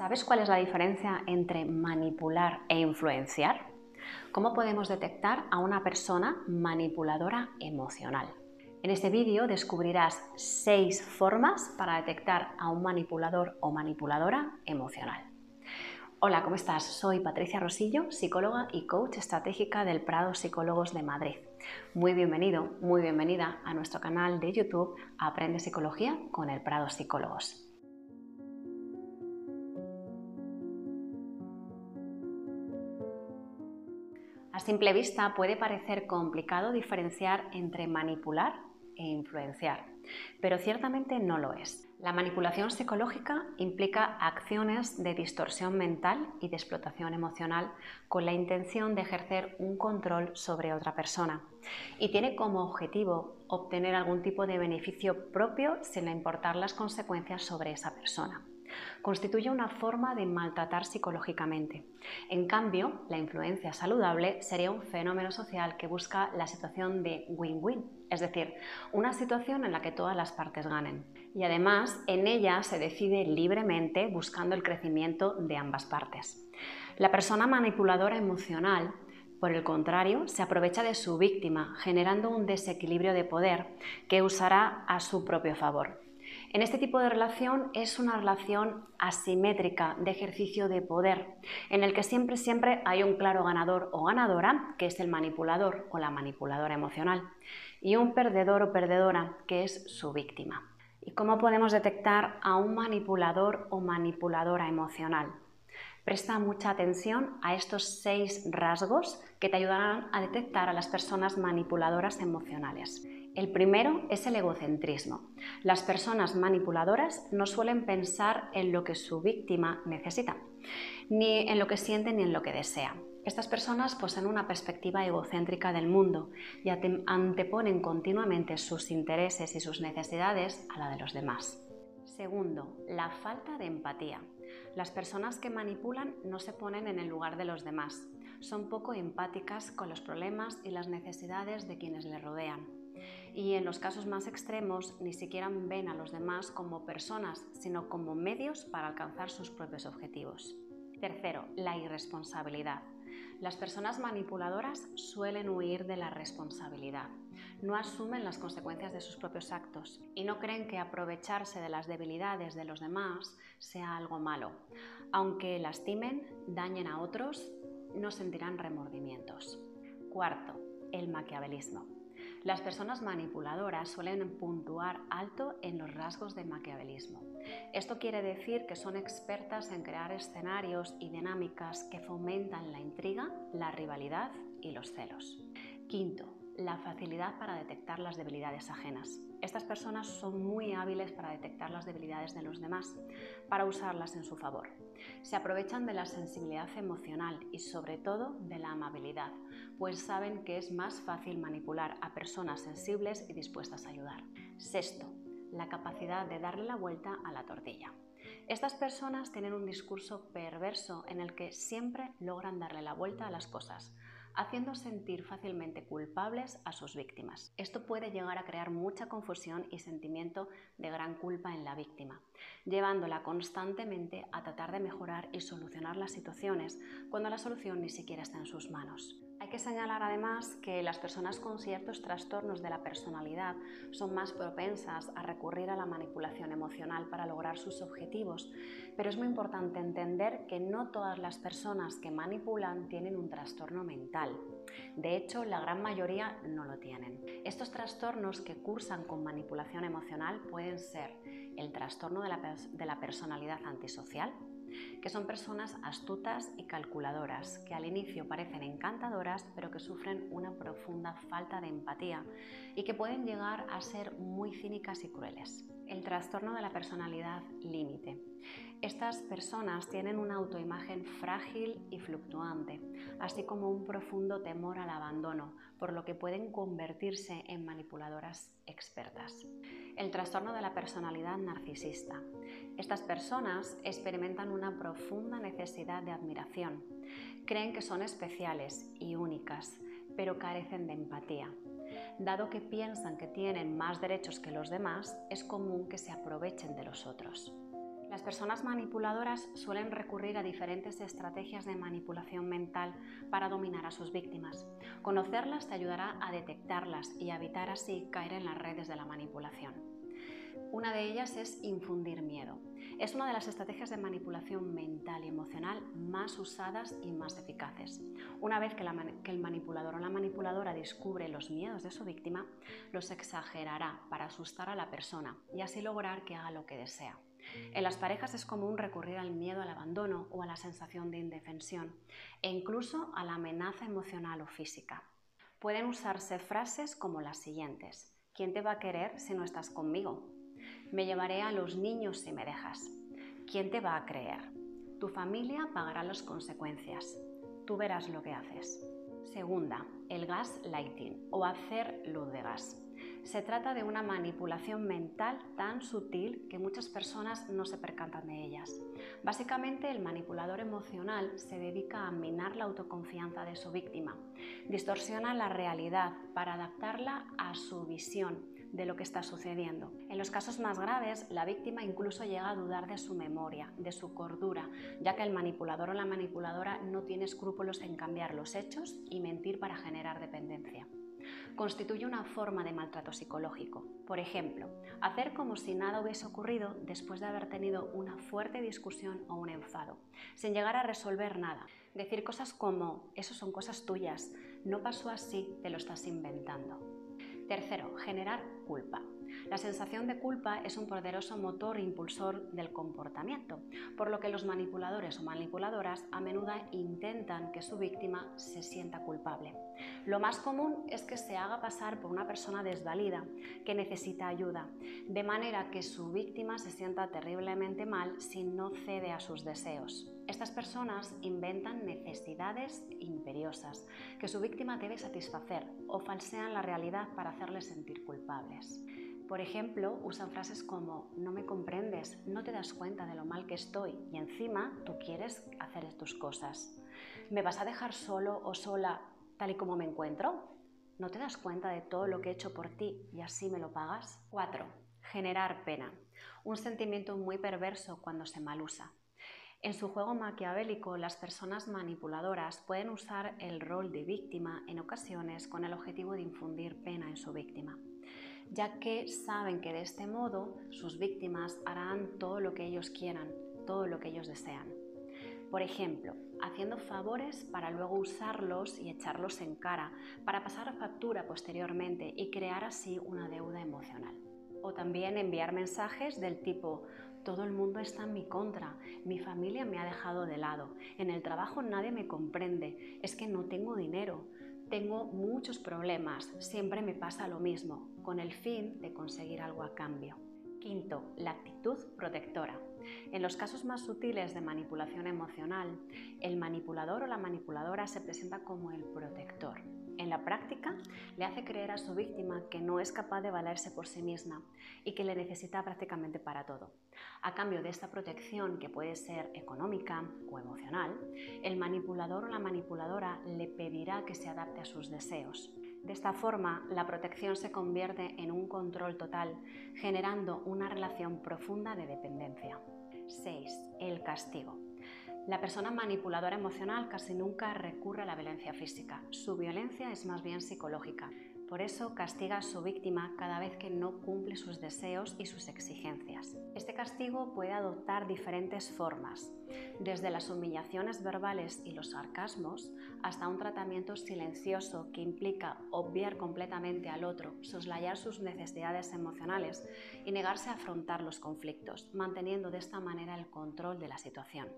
¿Sabes cuál es la diferencia entre manipular e influenciar? ¿Cómo podemos detectar a una persona manipuladora emocional? En este vídeo descubrirás seis formas para detectar a un manipulador o manipuladora emocional. Hola, ¿cómo estás? Soy Patricia Rosillo, psicóloga y coach estratégica del Prado Psicólogos de Madrid. Muy bienvenido, muy bienvenida a nuestro canal de YouTube Aprende Psicología con el Prado Psicólogos. Simple vista puede parecer complicado diferenciar entre manipular e influenciar, pero ciertamente no lo es. La manipulación psicológica implica acciones de distorsión mental y de explotación emocional con la intención de ejercer un control sobre otra persona y tiene como objetivo obtener algún tipo de beneficio propio sin importar las consecuencias sobre esa persona constituye una forma de maltratar psicológicamente. En cambio, la influencia saludable sería un fenómeno social que busca la situación de win-win, es decir, una situación en la que todas las partes ganen. Y además, en ella se decide libremente buscando el crecimiento de ambas partes. La persona manipuladora emocional por el contrario, se aprovecha de su víctima, generando un desequilibrio de poder que usará a su propio favor. En este tipo de relación es una relación asimétrica de ejercicio de poder, en el que siempre, siempre hay un claro ganador o ganadora, que es el manipulador o la manipuladora emocional, y un perdedor o perdedora, que es su víctima. ¿Y cómo podemos detectar a un manipulador o manipuladora emocional? Presta mucha atención a estos seis rasgos que te ayudarán a detectar a las personas manipuladoras emocionales. El primero es el egocentrismo. Las personas manipuladoras no suelen pensar en lo que su víctima necesita, ni en lo que siente ni en lo que desea. Estas personas poseen una perspectiva egocéntrica del mundo y anteponen continuamente sus intereses y sus necesidades a la de los demás. Segundo, la falta de empatía. Las personas que manipulan no se ponen en el lugar de los demás. Son poco empáticas con los problemas y las necesidades de quienes les rodean y en los casos más extremos ni siquiera ven a los demás como personas, sino como medios para alcanzar sus propios objetivos. Tercero, la irresponsabilidad. Las personas manipuladoras suelen huir de la responsabilidad. No asumen las consecuencias de sus propios actos y no creen que aprovecharse de las debilidades de los demás sea algo malo. Aunque lastimen, dañen a otros, no sentirán remordimientos. Cuarto, el maquiavelismo. Las personas manipuladoras suelen puntuar alto en los rasgos de maquiavelismo. Esto quiere decir que son expertas en crear escenarios y dinámicas que fomentan la intriga, la rivalidad y los celos. Quinto, la facilidad para detectar las debilidades ajenas. Estas personas son muy hábiles para detectar las debilidades de los demás, para usarlas en su favor. Se aprovechan de la sensibilidad emocional y sobre todo de la amabilidad, pues saben que es más fácil manipular a personas sensibles y dispuestas a ayudar. Sexto, la capacidad de darle la vuelta a la tortilla. Estas personas tienen un discurso perverso en el que siempre logran darle la vuelta a las cosas, haciendo sentir fácilmente culpables a sus víctimas. Esto puede llegar a crear mucha confusión y sentimiento de gran culpa en la víctima, llevándola constantemente a tratar de mejorar y solucionar las situaciones cuando la solución ni siquiera está en sus manos. Hay que señalar además que las personas con ciertos trastornos de la personalidad son más propensas a recurrir a la manipulación emocional para lograr sus objetivos, pero es muy importante entender que no todas las personas que manipulan tienen un trastorno mental. De hecho, la gran mayoría no lo tienen. Estos trastornos que cursan con manipulación emocional pueden ser el trastorno de la, de la personalidad antisocial, que son personas astutas y calculadoras, que al inicio parecen encantadoras, pero que sufren una profunda falta de empatía y que pueden llegar a ser muy cínicas y crueles. El trastorno de la personalidad límite. Estas personas tienen una autoimagen frágil y fluctuante, así como un profundo temor al abandono, por lo que pueden convertirse en manipuladoras expertas. El trastorno de la personalidad narcisista. Estas personas experimentan una profunda necesidad de admiración. Creen que son especiales y únicas, pero carecen de empatía. Dado que piensan que tienen más derechos que los demás, es común que se aprovechen de los otros. Las personas manipuladoras suelen recurrir a diferentes estrategias de manipulación mental para dominar a sus víctimas. Conocerlas te ayudará a detectarlas y evitar así caer en las redes de la manipulación. Una de ellas es infundir miedo. Es una de las estrategias de manipulación mental y emocional más usadas y más eficaces. Una vez que, el manipulador o la manipuladora descubre los miedos de su víctima, los exagerará para asustar a la persona y así lograr que haga lo que desea. En las parejas es común recurrir al miedo al abandono o a la sensación de indefensión e incluso a la amenaza emocional o física. Pueden usarse frases como las siguientes. ¿Quién te va a querer si no estás conmigo? Me llevaré a los niños si me dejas. ¿Quién te va a creer? Tu familia pagará las consecuencias. Tú verás lo que haces. Segunda, el gas lighting o hacer luz de gas. Se trata de una manipulación mental tan sutil que muchas personas no se percatan de ellas. Básicamente el manipulador emocional se dedica a minar la autoconfianza de su víctima, distorsiona la realidad para adaptarla a su visión de lo que está sucediendo. En los casos más graves, la víctima incluso llega a dudar de su memoria, de su cordura, ya que el manipulador o la manipuladora no tiene escrúpulos en cambiar los hechos y mentir para generar dependencia constituye una forma de maltrato psicológico. Por ejemplo, hacer como si nada hubiese ocurrido después de haber tenido una fuerte discusión o un enfado, sin llegar a resolver nada. Decir cosas como, eso son cosas tuyas, no pasó así, te lo estás inventando. Tercero, generar culpa. La sensación de culpa es un poderoso motor impulsor del comportamiento, por lo que los manipuladores o manipuladoras a menudo intentan que su víctima se sienta culpable. Lo más común es que se haga pasar por una persona desvalida que necesita ayuda, de manera que su víctima se sienta terriblemente mal si no cede a sus deseos. Estas personas inventan necesidades imperiosas que su víctima debe satisfacer o falsean la realidad para hacerle sentir culpables. Por ejemplo, usan frases como no me comprendes, no te das cuenta de lo mal que estoy y encima tú quieres hacer tus cosas. ¿Me vas a dejar solo o sola tal y como me encuentro? ¿No te das cuenta de todo lo que he hecho por ti y así me lo pagas? 4. Generar pena. Un sentimiento muy perverso cuando se mal usa. En su juego maquiavélico, las personas manipuladoras pueden usar el rol de víctima en ocasiones con el objetivo de infundir pena en su víctima, ya que saben que de este modo sus víctimas harán todo lo que ellos quieran, todo lo que ellos desean. Por ejemplo, haciendo favores para luego usarlos y echarlos en cara, para pasar factura posteriormente y crear así una deuda emocional. O también enviar mensajes del tipo, todo el mundo está en mi contra, mi familia me ha dejado de lado, en el trabajo nadie me comprende, es que no tengo dinero, tengo muchos problemas, siempre me pasa lo mismo, con el fin de conseguir algo a cambio. Quinto, la actitud protectora. En los casos más sutiles de manipulación emocional, el manipulador o la manipuladora se presenta como el protector en la práctica, le hace creer a su víctima que no es capaz de valerse por sí misma y que le necesita prácticamente para todo. A cambio de esta protección, que puede ser económica o emocional, el manipulador o la manipuladora le pedirá que se adapte a sus deseos. De esta forma, la protección se convierte en un control total, generando una relación profunda de dependencia. 6. El castigo. La persona manipuladora emocional casi nunca recurre a la violencia física. Su violencia es más bien psicológica. Por eso castiga a su víctima cada vez que no cumple sus deseos y sus exigencias. Este castigo puede adoptar diferentes formas, desde las humillaciones verbales y los sarcasmos hasta un tratamiento silencioso que implica obviar completamente al otro, soslayar sus necesidades emocionales y negarse a afrontar los conflictos, manteniendo de esta manera el control de la situación.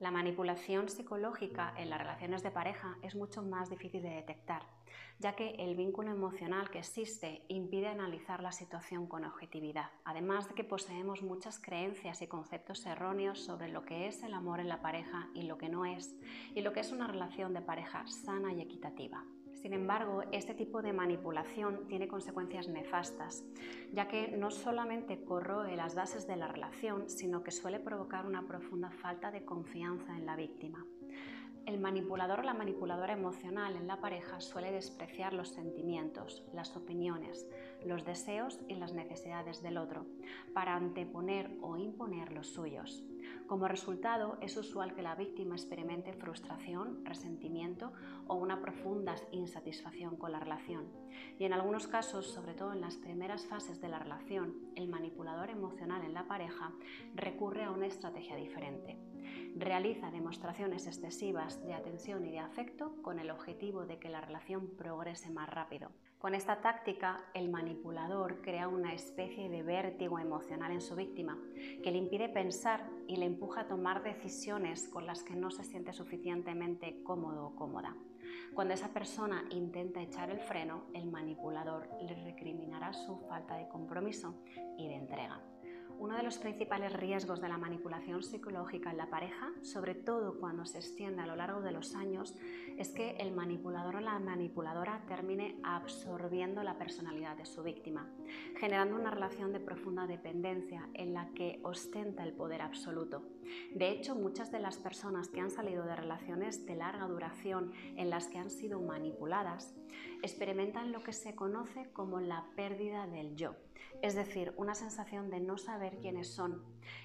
La manipulación psicológica en las relaciones de pareja es mucho más difícil de detectar, ya que el vínculo emocional que existe impide analizar la situación con objetividad, además de que poseemos muchas creencias y conceptos erróneos sobre lo que es el amor en la pareja y lo que no es, y lo que es una relación de pareja sana y equitativa. Sin embargo, este tipo de manipulación tiene consecuencias nefastas, ya que no solamente corroe las bases de la relación, sino que suele provocar una profunda falta de confianza en la víctima. El manipulador o la manipuladora emocional en la pareja suele despreciar los sentimientos, las opiniones, los deseos y las necesidades del otro, para anteponer o imponer los suyos. Como resultado, es usual que la víctima experimente frustración, resentimiento o una profunda insatisfacción con la relación. Y en algunos casos, sobre todo en las primeras fases de la relación, el manipulador emocional en la pareja recurre a una estrategia diferente. Realiza demostraciones excesivas de atención y de afecto con el objetivo de que la relación progrese más rápido. Con esta táctica, el manipulador crea una especie de vértigo emocional en su víctima que le impide pensar y le empuja a tomar decisiones con las que no se siente suficientemente cómodo o cómoda. Cuando esa persona intenta echar el freno, el manipulador le recriminará su falta de compromiso y de entrega. Uno de los principales riesgos de la manipulación psicológica en la pareja, sobre todo cuando se extiende a lo largo de los años, es que el manipulador o la manipuladora termine absorbiendo la personalidad de su víctima, generando una relación de profunda dependencia en la que ostenta el poder absoluto. De hecho, muchas de las personas que han salido de relaciones de larga duración en las que han sido manipuladas experimentan lo que se conoce como la pérdida del yo, es decir, una sensación de no saber quiénes son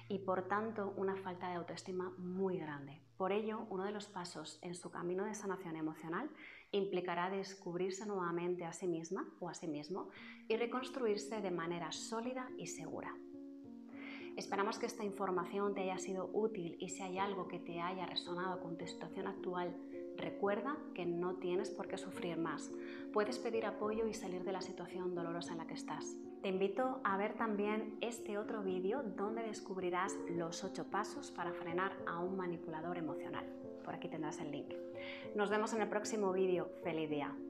y por tanto una falta de autoestima muy grande. Por ello, uno de los pasos en su camino de sanación emocional implicará descubrirse nuevamente a sí misma o a sí mismo y reconstruirse de manera sólida y segura. Esperamos que esta información te haya sido útil y si hay algo que te haya resonado con tu situación actual, recuerda que no tienes por qué sufrir más. Puedes pedir apoyo y salir de la situación dolorosa en la que estás. Te invito a ver también este otro vídeo donde descubrirás los 8 pasos para frenar a un manipulador emocional. Por aquí tendrás el link. Nos vemos en el próximo vídeo. ¡Feliz día!